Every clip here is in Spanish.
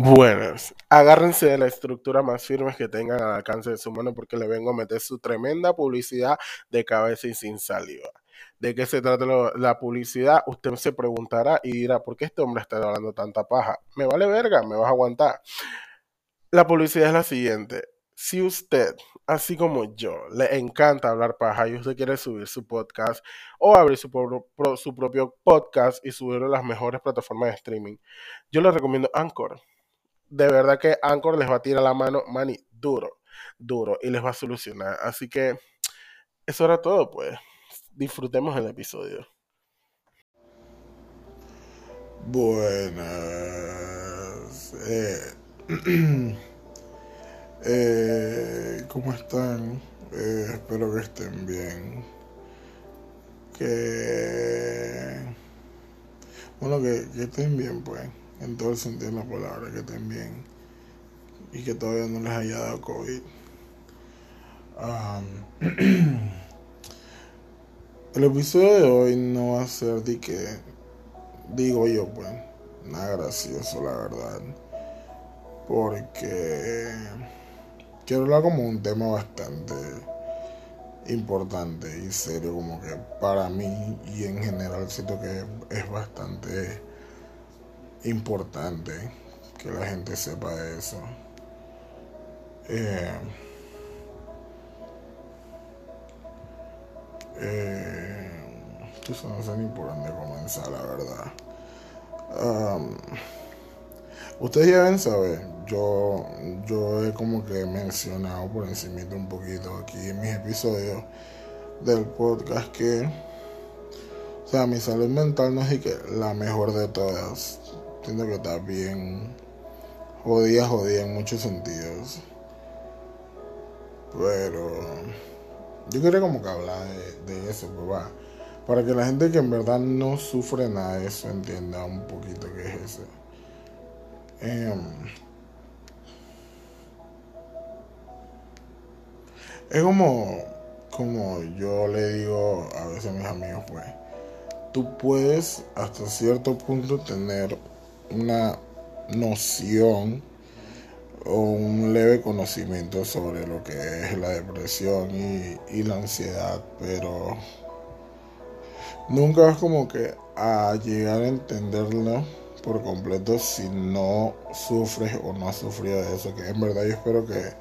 Buenas, agárrense de la estructura más firme que tengan al alcance de su mano porque le vengo a meter su tremenda publicidad de cabeza y sin saliva. ¿De qué se trata la publicidad? Usted se preguntará y dirá, ¿por qué este hombre está hablando tanta paja? Me vale verga, me vas a aguantar. La publicidad es la siguiente. Si usted, así como yo, le encanta hablar paja y usted quiere subir su podcast o abrir su, su propio podcast y subirlo a las mejores plataformas de streaming, yo le recomiendo Anchor de verdad que Anchor les va a tirar la mano, mani, duro, duro, y les va a solucionar. Así que eso era todo, pues. Disfrutemos el episodio. Buenas. Eh, eh, ¿Cómo están? Eh, espero que estén bien. Que... Bueno, que, que estén bien, pues en todo el sentido de la palabra, que estén bien y que todavía no les haya dado COVID. el episodio de hoy no va a ser de que, digo yo, pues, nada gracioso, la verdad, porque quiero hablar como un tema bastante importante y serio, como que para mí y en general siento que es bastante importante que la gente sepa eso. Eh, eh, no sé ni por dónde comenzar, la verdad. ustedes ya ven saber, yo, yo he como que mencionado por encima un poquito aquí en mis episodios del podcast que, o sea, mi salud mental no es que la mejor de todas Siento que está bien jodida, jodida en muchos sentidos. Pero yo quería como que hablar de, eso, pues va. Para que la gente que en verdad no sufre nada de eso entienda un poquito qué es eso. Em, es como, como yo le digo a veces a mis amigos, pues, tú puedes hasta cierto punto tener una noción o un leve conocimiento sobre lo que es la depresión y, la ansiedad, pero nunca vas como que a llegar a entenderlo por completo si no sufres o no has sufrido de eso, que en verdad yo espero que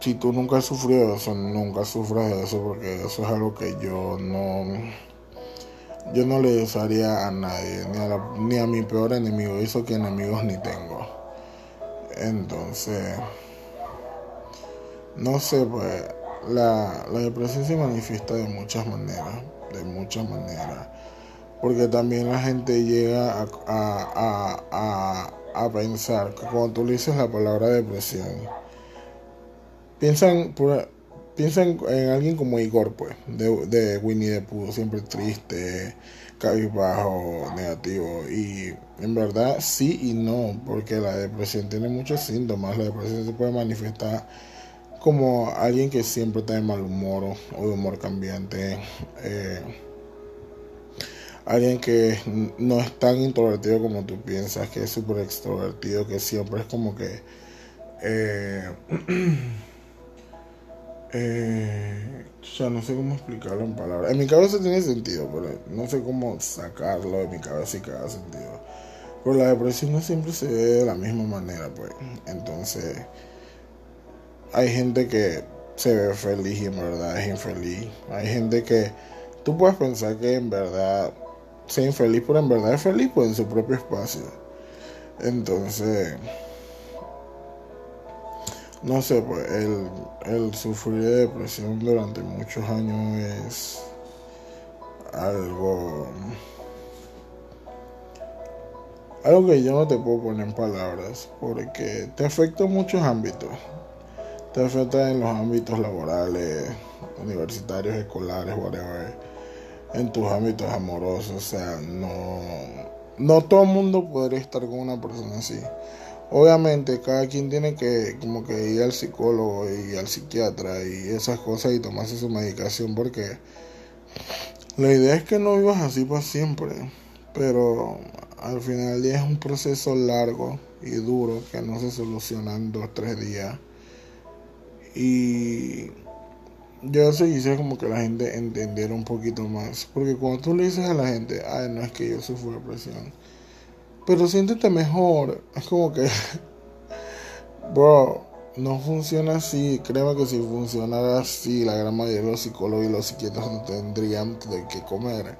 si tú nunca has sufrido de eso, nunca sufras de eso, porque eso es algo que yo no yo no le usaría a nadie, ni a, ni a mi peor enemigo, eso que enemigos ni tengo. Entonces, no sé, pues la, depresión se manifiesta de muchas maneras, de muchas maneras. Porque también la gente llega a, a, a, a pensar que cuando tú le dices la palabra depresión, piensan, Piensa en, alguien como Igor, pues, de, Winnie the Pooh, siempre triste, cabizbajo, negativo. Y en verdad sí y no, porque la depresión tiene muchos síntomas. La depresión se puede manifestar como alguien que siempre está de mal humor o de humor cambiante. Eh, alguien que no es tan introvertido como tú piensas, que es súper extrovertido, que siempre es como que... Eh, Eh, ya no sé cómo explicarlo en palabras. En mi cabeza tiene sentido, pero no sé cómo sacarlo de mi cabeza y que haga sentido. Pero la depresión no siempre se ve de la misma manera, pues. Entonces, hay gente que se ve feliz y en verdad es infeliz. Hay gente que tú puedes pensar que en verdad sea infeliz, pero en verdad es feliz pues en su propio espacio. Entonces no sé, pues el, el sufrir de depresión durante muchos años es algo algo que yo no te puedo poner en palabras porque te afecta en muchos ámbitos. Te afecta en los ámbitos laborales universitarios escolares whatever en tus ámbitos amorosos o sea no no todo el mundo podría estar con una persona así Obviamente cada quien tiene que como que ir al psicólogo y al psiquiatra y esas cosas y tomarse su medicación porque la idea es que no vivas así para siempre. Pero al final día es un proceso largo y duro que no se soluciona en dos tres días. Y yo eso quisiera como que la gente entendiera un poquito más. Porque cuando tú le dices a la gente, ay, no es que yo sufro depresión, pero siéntete mejor, es como que, bro, no funciona así. Créeme que si funcionara así, la gran mayoría de los psicólogos y los psiquiatras no tendrían de qué comer.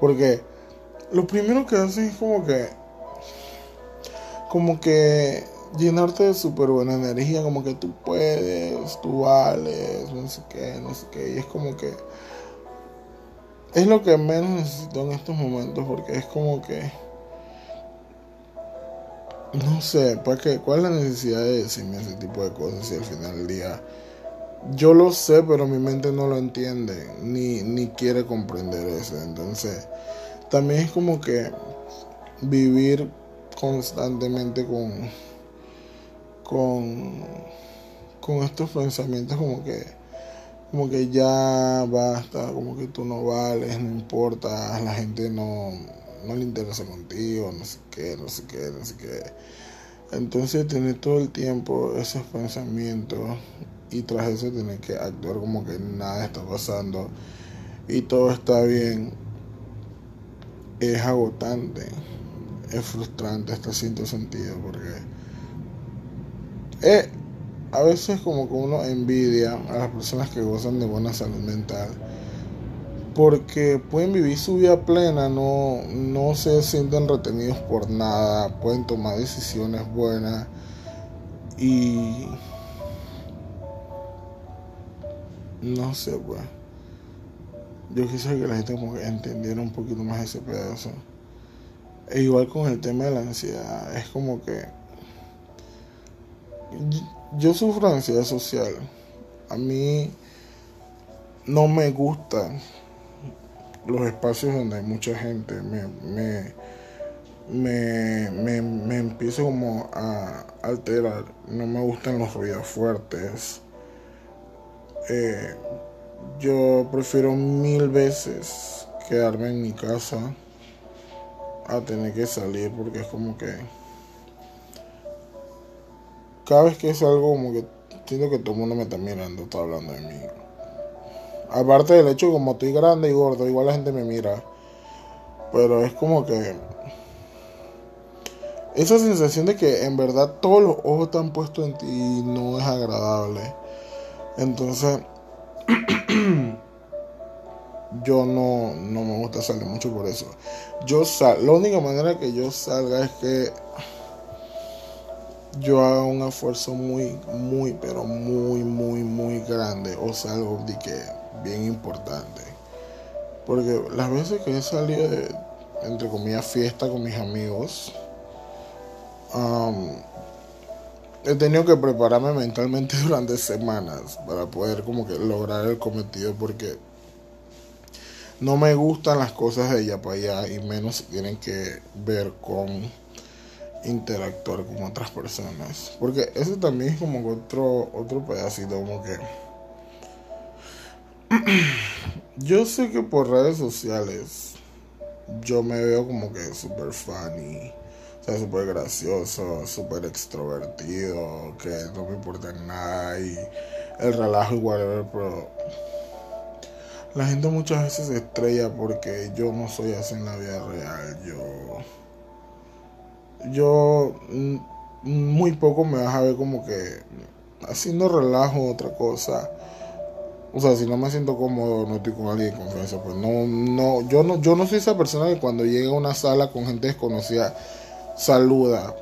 Porque lo primero que hacen es como que, como que llenarte de súper buena energía, como que tú puedes, tú vales, no sé qué, no sé qué. Y es como que es lo que menos necesito en estos momentos porque es como que no sé, ¿para qué? ¿cuál es la necesidad de decirme ese tipo de cosas si al final del día yo lo sé, pero mi mente no lo entiende, ni, ni quiere comprender eso. Entonces, también es como que vivir constantemente con con, con estos pensamientos como que como que ya basta, como que tú no vales, no importa, la gente no, no le interesa contigo, no sé qué, no sé qué, no sé qué. Entonces tener todo el tiempo esos pensamientos y tras eso tener que actuar como que nada está pasando y todo está bien es agotante, es frustrante hasta cierto sentido porque eh, a veces como que uno envidia a las personas que gozan de buena salud mental porque pueden vivir su vida plena, no, no se sienten retenidos por nada, pueden tomar decisiones buenas y no sé pues yo quisiera que la gente como que entendiera un poquito más ese pedazo e igual con el tema de la ansiedad es como que yo sufro ansiedad social. A mí no me gustan los espacios donde hay mucha gente. Me, me, me, me, empiezo como a alterar. No me gustan los ruidos fuertes. Eh, yo prefiero mil veces quedarme en mi casa a tener que salir porque es como que cada vez que es algo como que siento que todo el mundo me está mirando, está hablando de mí. Aparte del hecho como estoy grande y gordo, igual la gente me mira. Pero es como que esa sensación de que en verdad todos los ojos están puestos en ti y no es agradable. Entonces, yo no, no me gusta salir mucho por eso. Yo sal, la única manera que yo salga es que yo hago un esfuerzo muy, muy, pero muy, muy, muy grande o sea, algo de que bien importante. Porque las veces que he salido de, entre comillas, fiesta con mis amigos, he tenido que prepararme mentalmente durante semanas para poder como que lograr el cometido porque no me gustan las cosas de allá para allá y menos si tienen que ver con interactuar con otras personas. Porque eso también es como otro, otro pedacito, como que... yo sé que por redes sociales yo me veo como que super funny, o sea, súper gracioso, súper extrovertido, que no me importa nada y el relajo igual, pero la gente muchas veces se estrella porque yo no soy así en la vida real, yo yo mm, muy poco me vas a ver como que haciendo relajo otra cosa. O sea, si no me siento cómodo, no estoy con alguien de confianza, pues no, no, yo no, yo no soy esa persona que cuando llega a una sala con gente desconocida saluda.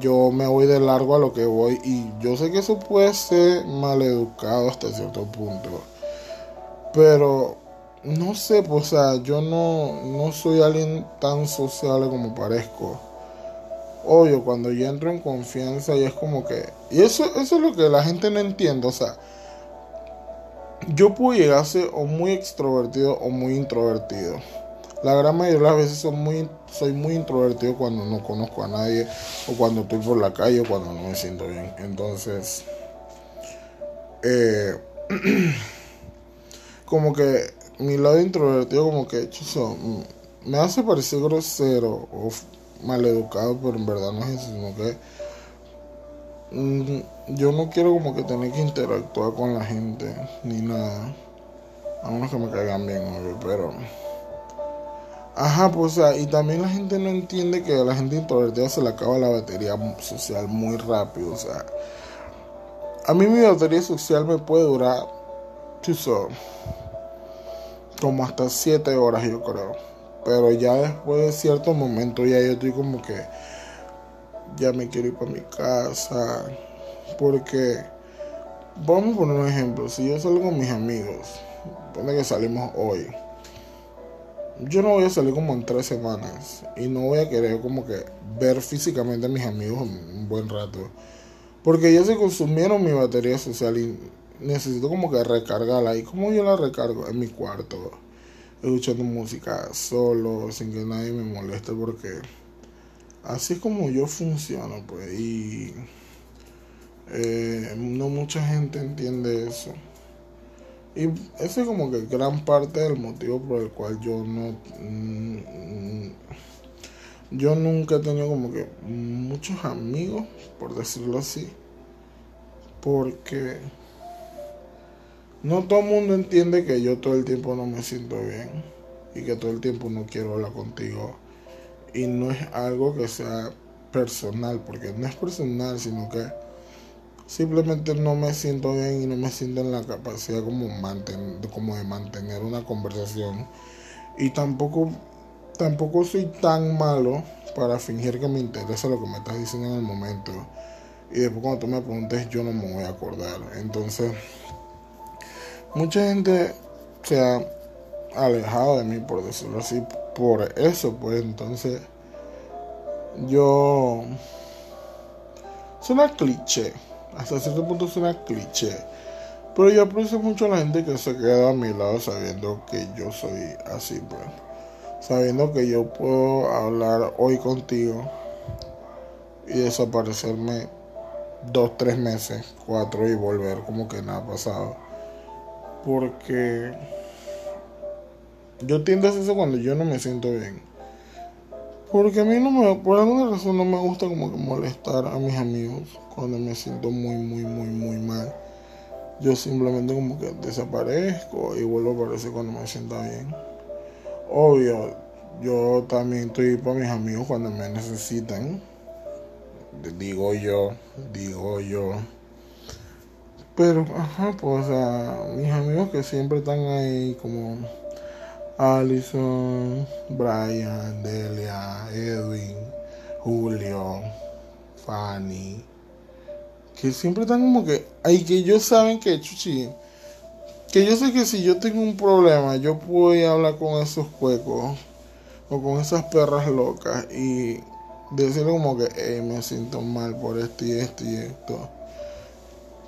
Yo me voy de largo a lo que voy y yo sé que eso puede ser maleducado hasta cierto punto. Pero no sé, pues, o sea, yo no, no soy alguien tan sociable como parezco obvio, cuando yo entro en confianza y es como que... Y eso, eso es lo que la gente no entiende, o sea, yo puedo llegar a ser o muy extrovertido o muy introvertido. La gran mayoría de las veces soy muy, introvertido cuando no conozco a nadie o cuando estoy por la calle o cuando no me siento bien. Entonces, eh, como que mi lado introvertido como que chuzo, me hace parecer grosero o maleducado, pero en verdad no es eso, sino que yo no quiero como que tener que interactuar con la gente ni nada. A menos que me caigan bien, obvio, pero. Ajá, pues, o sea, y también la gente no entiende que a la gente introvertida se le acaba la batería social muy rápido, o sea. A mí mi batería social me puede durar, so, como hasta 7 horas, yo creo. Pero ya después de cierto momento, ya yo estoy como que ya me quiero ir para mi casa. Porque, vamos a poner un ejemplo, si yo salgo con mis amigos Pone que salimos hoy. Yo no voy a salir como en tres semanas. Y no voy a querer como que ver físicamente a mis amigos un buen rato. Porque ya se consumieron mi batería social y necesito como que recargarla. ¿Y cómo yo la recargo? En mi cuarto. Escuchando música solo, sin que nadie me moleste. Porque así como yo funciono, pues. Y eh, no mucha gente entiende eso. Y ese es como que gran parte del motivo por el cual yo no... Mm, yo nunca he tenido como que muchos amigos, por decirlo así. Porque no todo el mundo entiende que yo todo el tiempo no me siento bien. Y que todo el tiempo no quiero hablar contigo. Y no es algo que sea personal, porque no es personal, sino que simplemente no me siento bien y no me siento en la capacidad como, como de mantener una conversación. Y tampoco tampoco soy tan malo para fingir que me interesa lo que me estás diciendo en el momento. Y después cuando tú me preguntes yo no me voy a acordar. Entonces mucha gente se ha alejado de mí por decirlo así por eso pues entonces yo suena cliché hasta cierto punto suena cliché. Pero yo aprecio mucho a la gente que se queda a mi lado sabiendo que yo soy así, pues. Sabiendo que yo puedo hablar hoy contigo y desaparecerme dos, tres meses, cuatro y volver como que nada ha pasado. Porque yo tiendo a hacer eso cuando yo no me siento bien. Porque a mí no me, por alguna razón no me gusta como que molestar a mis amigos cuando me siento muy, muy, muy, muy mal. Yo simplemente como que desaparezco y vuelvo a aparecer cuando me sienta bien. Obvio, yo también estoy para mis amigos cuando me necesitan. Digo yo, digo yo. Pero, ajá, pues a mis amigos que siempre están ahí como Allison, Brian, Delia, Edwin, Julio, Fanny que siempre están como que, ay, que ellos saben que, chuchi, que yo sé que si yo tengo un problema, yo puedo hablar con esos huecos o con esas perras locas y decirle como que, hey, me siento mal por esto y esto y esto.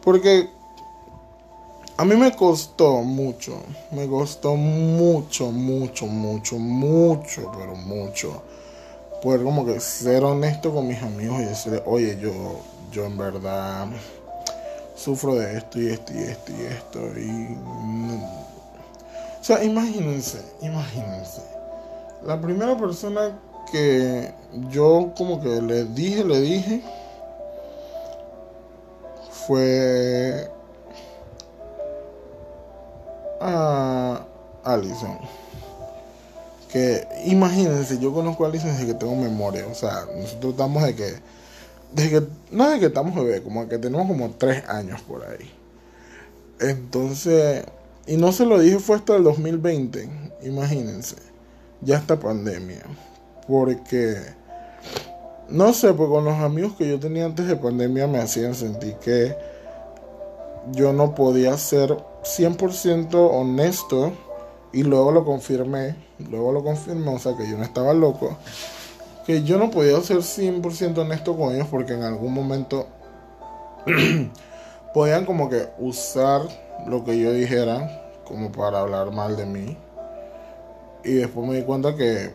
Porque a mí me costó mucho, me costó mucho, mucho, mucho, mucho, pero mucho. Poder como que ser honesto con mis amigos y decirle, oye, yo yo en verdad sufro de esto y esto y esto y esto y o sea imagínense imagínense la primera persona que yo como que le dije le dije fue a Alison que imagínense yo conozco a Alison desde que tengo memoria o sea nosotros estamos de que desde que, no desde que estamos bebés, como que tenemos como tres años por ahí. Entonces, y no se lo dije fue hasta el 2020, imagínense, ya esta pandemia. Porque, no sé, pues con los amigos que yo tenía antes de pandemia me hacían sentir que yo no podía ser 100% honesto y luego lo confirmé, luego lo confirmé, o sea que yo no estaba loco que yo no podía ser 100% honesto con ellos porque en algún momento podían como que usar lo que yo dijera como para hablar mal de mí. Y después me di cuenta que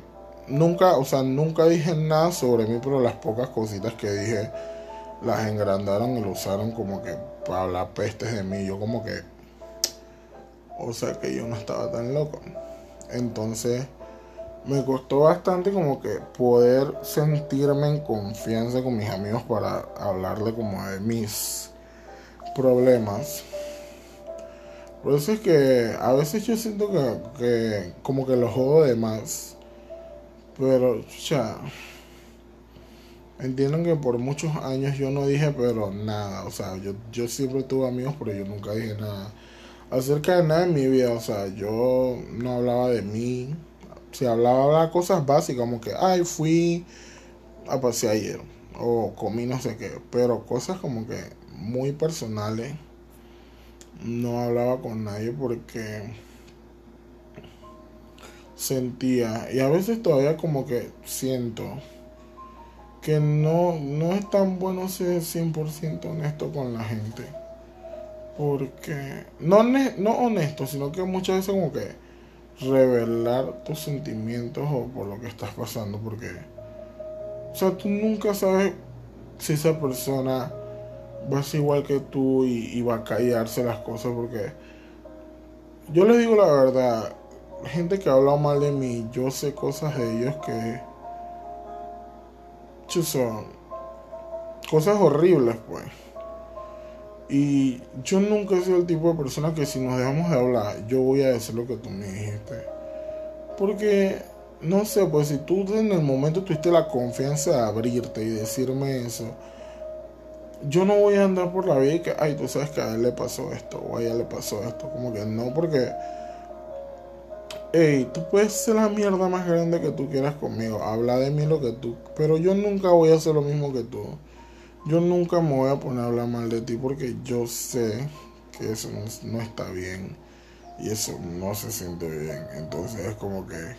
nunca, o sea, nunca dije nada sobre mí, pero las pocas cositas que dije las engrandaron y lo usaron como que para hablar pestes de mí. Yo como que, o sea, que yo no estaba tan loco. Entonces, me costó bastante como que poder sentirme en confianza con mis amigos para hablarle como de mis problemas. Por eso es que a veces yo siento que, como que lo jodo de más. Pero, ya. Entienden que por muchos años yo no dije, pero nada. O sea, yo, yo siempre tuve amigos, pero yo nunca dije nada. Acerca de nada en mi vida. O sea, yo no hablaba de mí. Si hablaba de cosas básicas, como que, ay, fui a pasear ayer. O comí no sé qué. Pero cosas como que muy personales. No hablaba con nadie porque sentía. Y a veces todavía como que siento que no, no es tan bueno ser 100% honesto con la gente. Porque, no, no honesto, sino que muchas veces como que revelar tus sentimientos o por lo que estás pasando. Porque, o sea, tú nunca sabes si esa persona va a ser igual que tú y, y va a callarse las cosas. Porque yo les digo la verdad, gente que habla mal de mí, yo sé cosas de ellos que son cosas horribles, pues. Y yo nunca he sido el tipo de persona que si nos dejamos de hablar, yo voy a decir lo que tú me dijiste. Porque, no sé, pues si tú en el momento tuviste la confianza de abrirte y decirme eso, yo no voy a andar por la vida y que, ay, tú sabes que a él le pasó esto o a ella le pasó esto. Como que no, porque Ey, tú puedes ser la mierda más grande que tú quieras conmigo. Habla de mí lo que tú. Pero yo nunca voy a hacer lo mismo que tú. Yo nunca me voy a poner a hablar mal de ti porque yo sé que eso no, está bien. Y eso no se siente bien. Entonces es como que.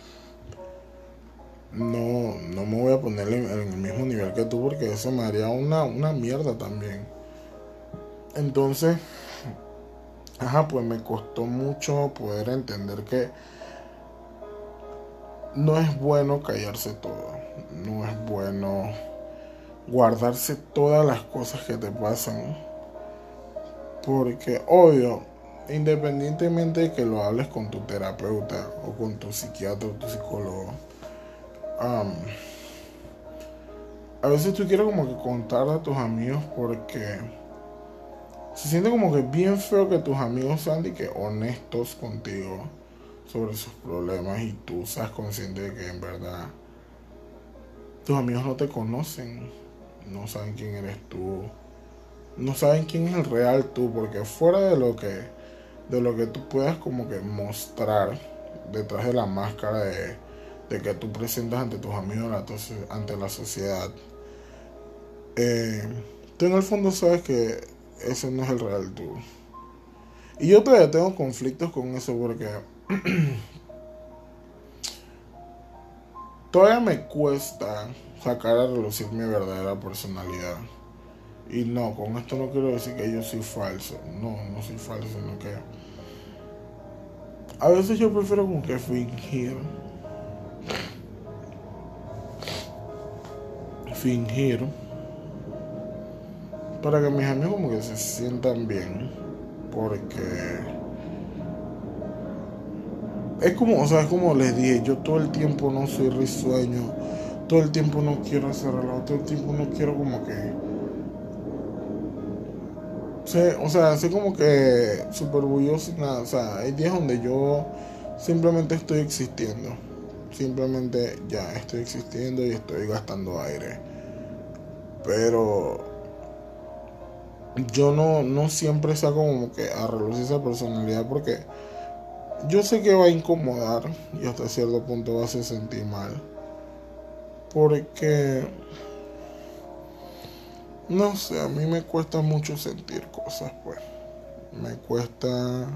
No, no me voy a poner en, el mismo nivel que tú porque eso me haría una, una mierda también. Entonces. Ajá, pues me costó mucho poder entender que no es bueno callarse todo, no es bueno guardarse todas las cosas que te pasan, porque obvio, independientemente de que lo hables con tu terapeuta o con tu psiquiatra o tu psicólogo, a veces tú quieres como que contar a tus amigos porque se siente como que bien feo que tus amigos sean de que honestos contigo sobre sus problemas y tú seas consciente de que en verdad tus amigos no te conocen, no saben quién eres tú, no saben quién es el real tú, porque fuera de lo que de lo que tú puedas como que mostrar detrás de la máscara de, de que tú presentas ante tus amigos ante la sociedad, eh, tú en el fondo sabes que ese no es el real tú. Y yo todavía tengo conflictos con eso porque Todavía me cuesta sacar a relucir mi verdadera personalidad. Y no, con esto no quiero decir que yo soy falso. No, no soy falso, sino que. A veces yo prefiero como que fingir. Fingir. Para que mis amigos como que se sientan bien. Porque es como, o sea, es como les dije, yo todo el tiempo no soy risueño, todo el tiempo no quiero hacer relajo, todo el tiempo no quiero como que... o sea, sé como que súper orgulloso nada, o sea, hay días donde yo simplemente estoy existiendo, simplemente ya estoy existiendo y estoy gastando aire, pero yo no, no siempre saco como que a relucir esa personalidad porque yo sé que va a incomodar y hasta cierto punto va a hacer sentir mal. Porque, no sé, a mí me cuesta mucho sentir cosas, pues. Me cuesta...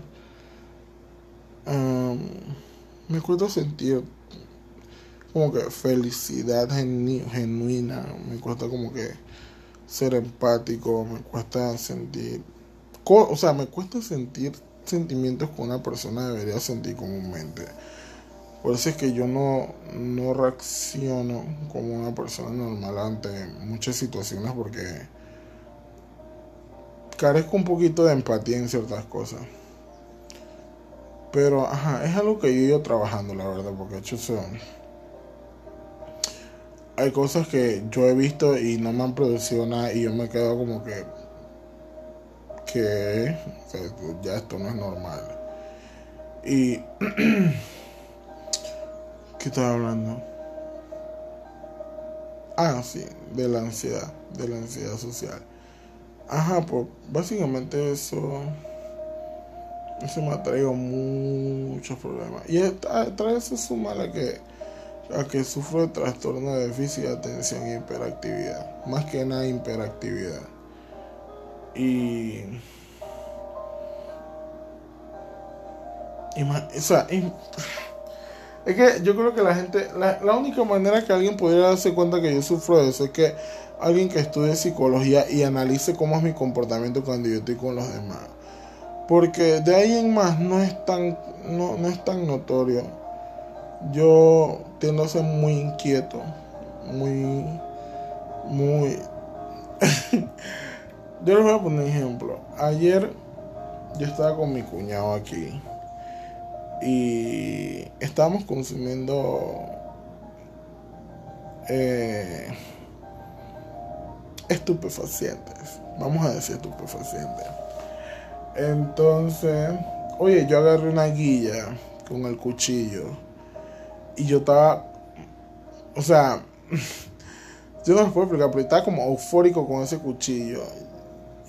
me cuesta sentir como que felicidad genuina. Me cuesta como que ser empático. Me cuesta sentir... O sea, me cuesta sentir sentimientos que una persona debería sentir comúnmente. Por eso es que yo no, no reacciono como una persona normal ante muchas situaciones porque carezco un poquito de empatía en ciertas cosas. Pero, ajá, es algo que yo he ido trabajando, la verdad, porque hecho son... hay cosas que yo he visto y no me han producido nada y yo me quedo como que que ya esto no es normal. Y ¿qué estaba hablando? Ah, sí, de la ansiedad, de la ansiedad social. Ajá, pues básicamente eso eso me ha traído muchos problemas. Y trae eso suma a que que sufro de trastorno de déficit de atención e hiperactividad. Más que nada hiperactividad. Y. y o sea, es que yo creo que la gente. La, la única manera que alguien pudiera darse cuenta que yo sufro de eso es que alguien que estudie psicología y analice cómo es mi comportamiento cuando yo estoy con los demás. Porque de ahí en más no es tan, no, no es tan notorio yo tiendo a ser muy inquieto, muy, muy... yo les voy a poner un ejemplo. Ayer yo estaba con mi cuñado aquí y estábamos consumiendo eh, estupefacientes. Vamos a decir estupefacientes. Entonces, oye, yo agarré una guilla con el cuchillo y yo estaba, o sea, yo no les puedo explicar, pero estaba como eufórico con ese cuchillo.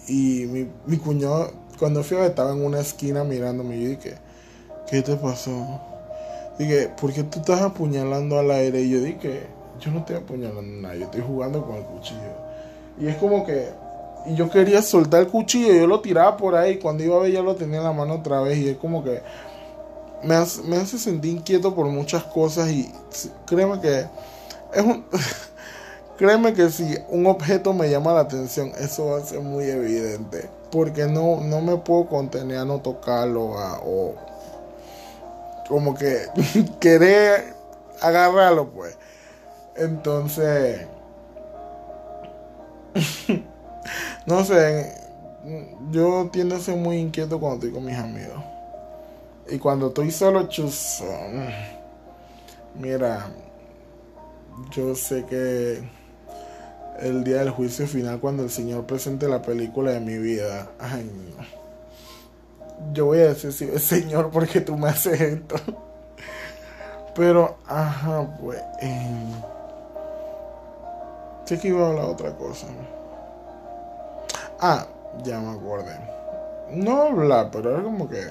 Y mi, mi cuñado, cuando fui a estaba en una esquina mirándome. Y yo dije, ¿qué te pasó? Dije, ¿por qué tú estás apuñalando al aire? Y yo dije, yo no estoy apuñalando nada, yo estoy jugando con el cuchillo. Y es como que, y yo quería soltar el cuchillo, yo lo tiraba por ahí. Cuando iba a ver, ya lo tenía en la mano otra vez. Y es como que me hace, me hace sentir inquieto por muchas cosas y créeme que es un... créeme que si un objeto me llama la atención, eso va a ser muy evidente. Porque no, no me puedo contener a no tocarlo o como que querer agarrarlo, pues. Entonces, no sé, yo tiendo a ser muy inquieto cuando estoy con mis amigos. Y cuando estoy solo, chuzo. Mira, yo sé que el día del juicio final, cuando el Señor presente la película de mi vida, ay, yo voy a decir, Señor, porque tú me haces esto. Pero, ajá, pues. Eh, sé que iba a hablar otra cosa. Ah, ya me acordé. No hablar, pero era como que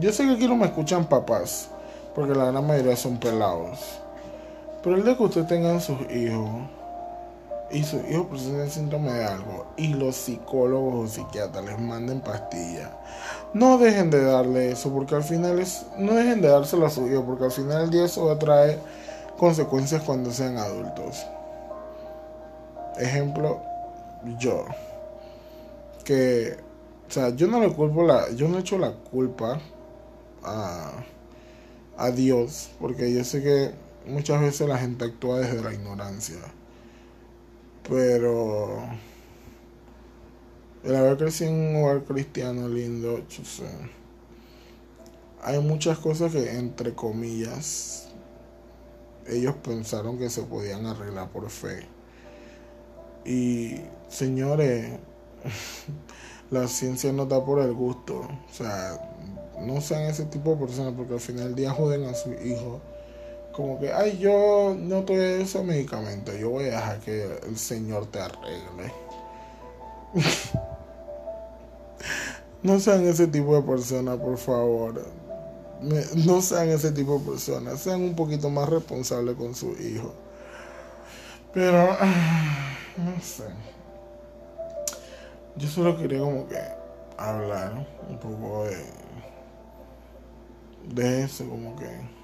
yo sé que aquí no me escuchan papás, porque la gran mayoría son pelados. Pero el de que ustedes tengan sus hijos y sus hijos presenten síndrome de algo y los psicólogos o psiquiatras les manden pastillas, no dejen de darle eso, porque al final es. No dejen de dárselo a sus hijos, porque al final del día eso va a traer consecuencias cuando sean adultos. Ejemplo, yo. Que. O sea, yo no le culpo la. Yo no he hecho la culpa a, Dios, porque yo sé que muchas veces la gente actúa desde la ignorancia. Pero el haber crecido en un hogar cristiano lindo, hay muchas cosas que, entre comillas, ellos pensaron que se podían arreglar por fe. Y, señores, la ciencia no da por el gusto. O sea, no sean ese tipo de personas porque al final del día joden a su hijo. Como que, ay, yo no doy ese medicamento, yo voy a dejar que el Señor te arregle. no sean ese tipo de personas, por favor. No sean ese tipo de personas. Sean un poquito más responsables con su hijo. Pero, no sé. Yo solo quería como que hablar un poco de de eso, como que.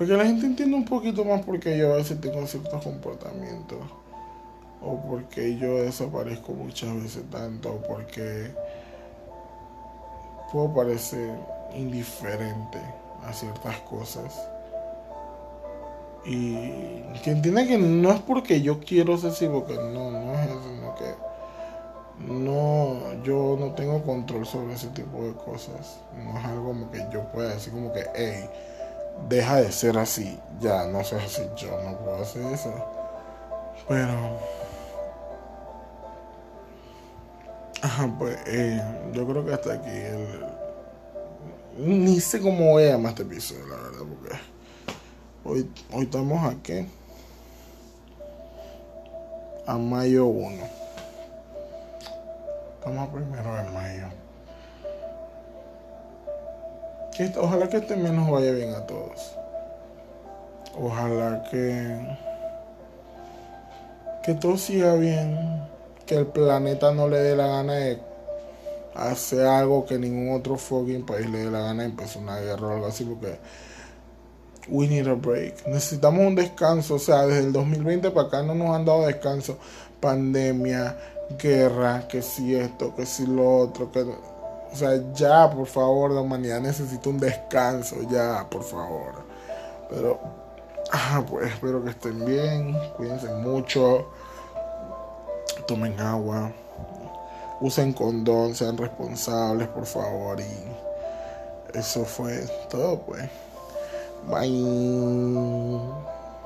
Porque la gente entiende un poquito más porque yo a veces tengo ciertos comportamientos. O porque yo desaparezco muchas veces tanto. O porque puedo parecer indiferente a ciertas cosas. Y que entienda que no es porque yo quiero ser porque no, no es eso, sino que no, yo no tengo control sobre ese tipo de cosas. No es algo como que yo pueda decir como que, hey, deja de ser así. Ya, no seas así. Yo no puedo hacer eso. Pero. Ajá, pues eh, yo creo que hasta aquí el, ni sé cómo voy a llamar este episodio, la verdad, porque hoy, hoy estamos aquí a mayo 1. Estamos primero de mayo. Ojalá que este mes nos vaya bien a todos. Ojalá que que todo siga bien, que el planeta no le dé la gana de hacer algo que ningún otro fucking país le dé la gana de empezar una guerra o algo así, porque we need a break. Necesitamos un descanso, o sea, desde el 2020 para acá no nos han dado descanso. Pandemia, guerra, que si esto, que si lo otro, que o sea, ya, por favor, la humanidad necesita un descanso, ya, por favor. Pero, ah, pues espero que estén bien, cuídense mucho, tomen agua, usen condón, sean responsables, por favor. Y eso fue todo, pues. Bye.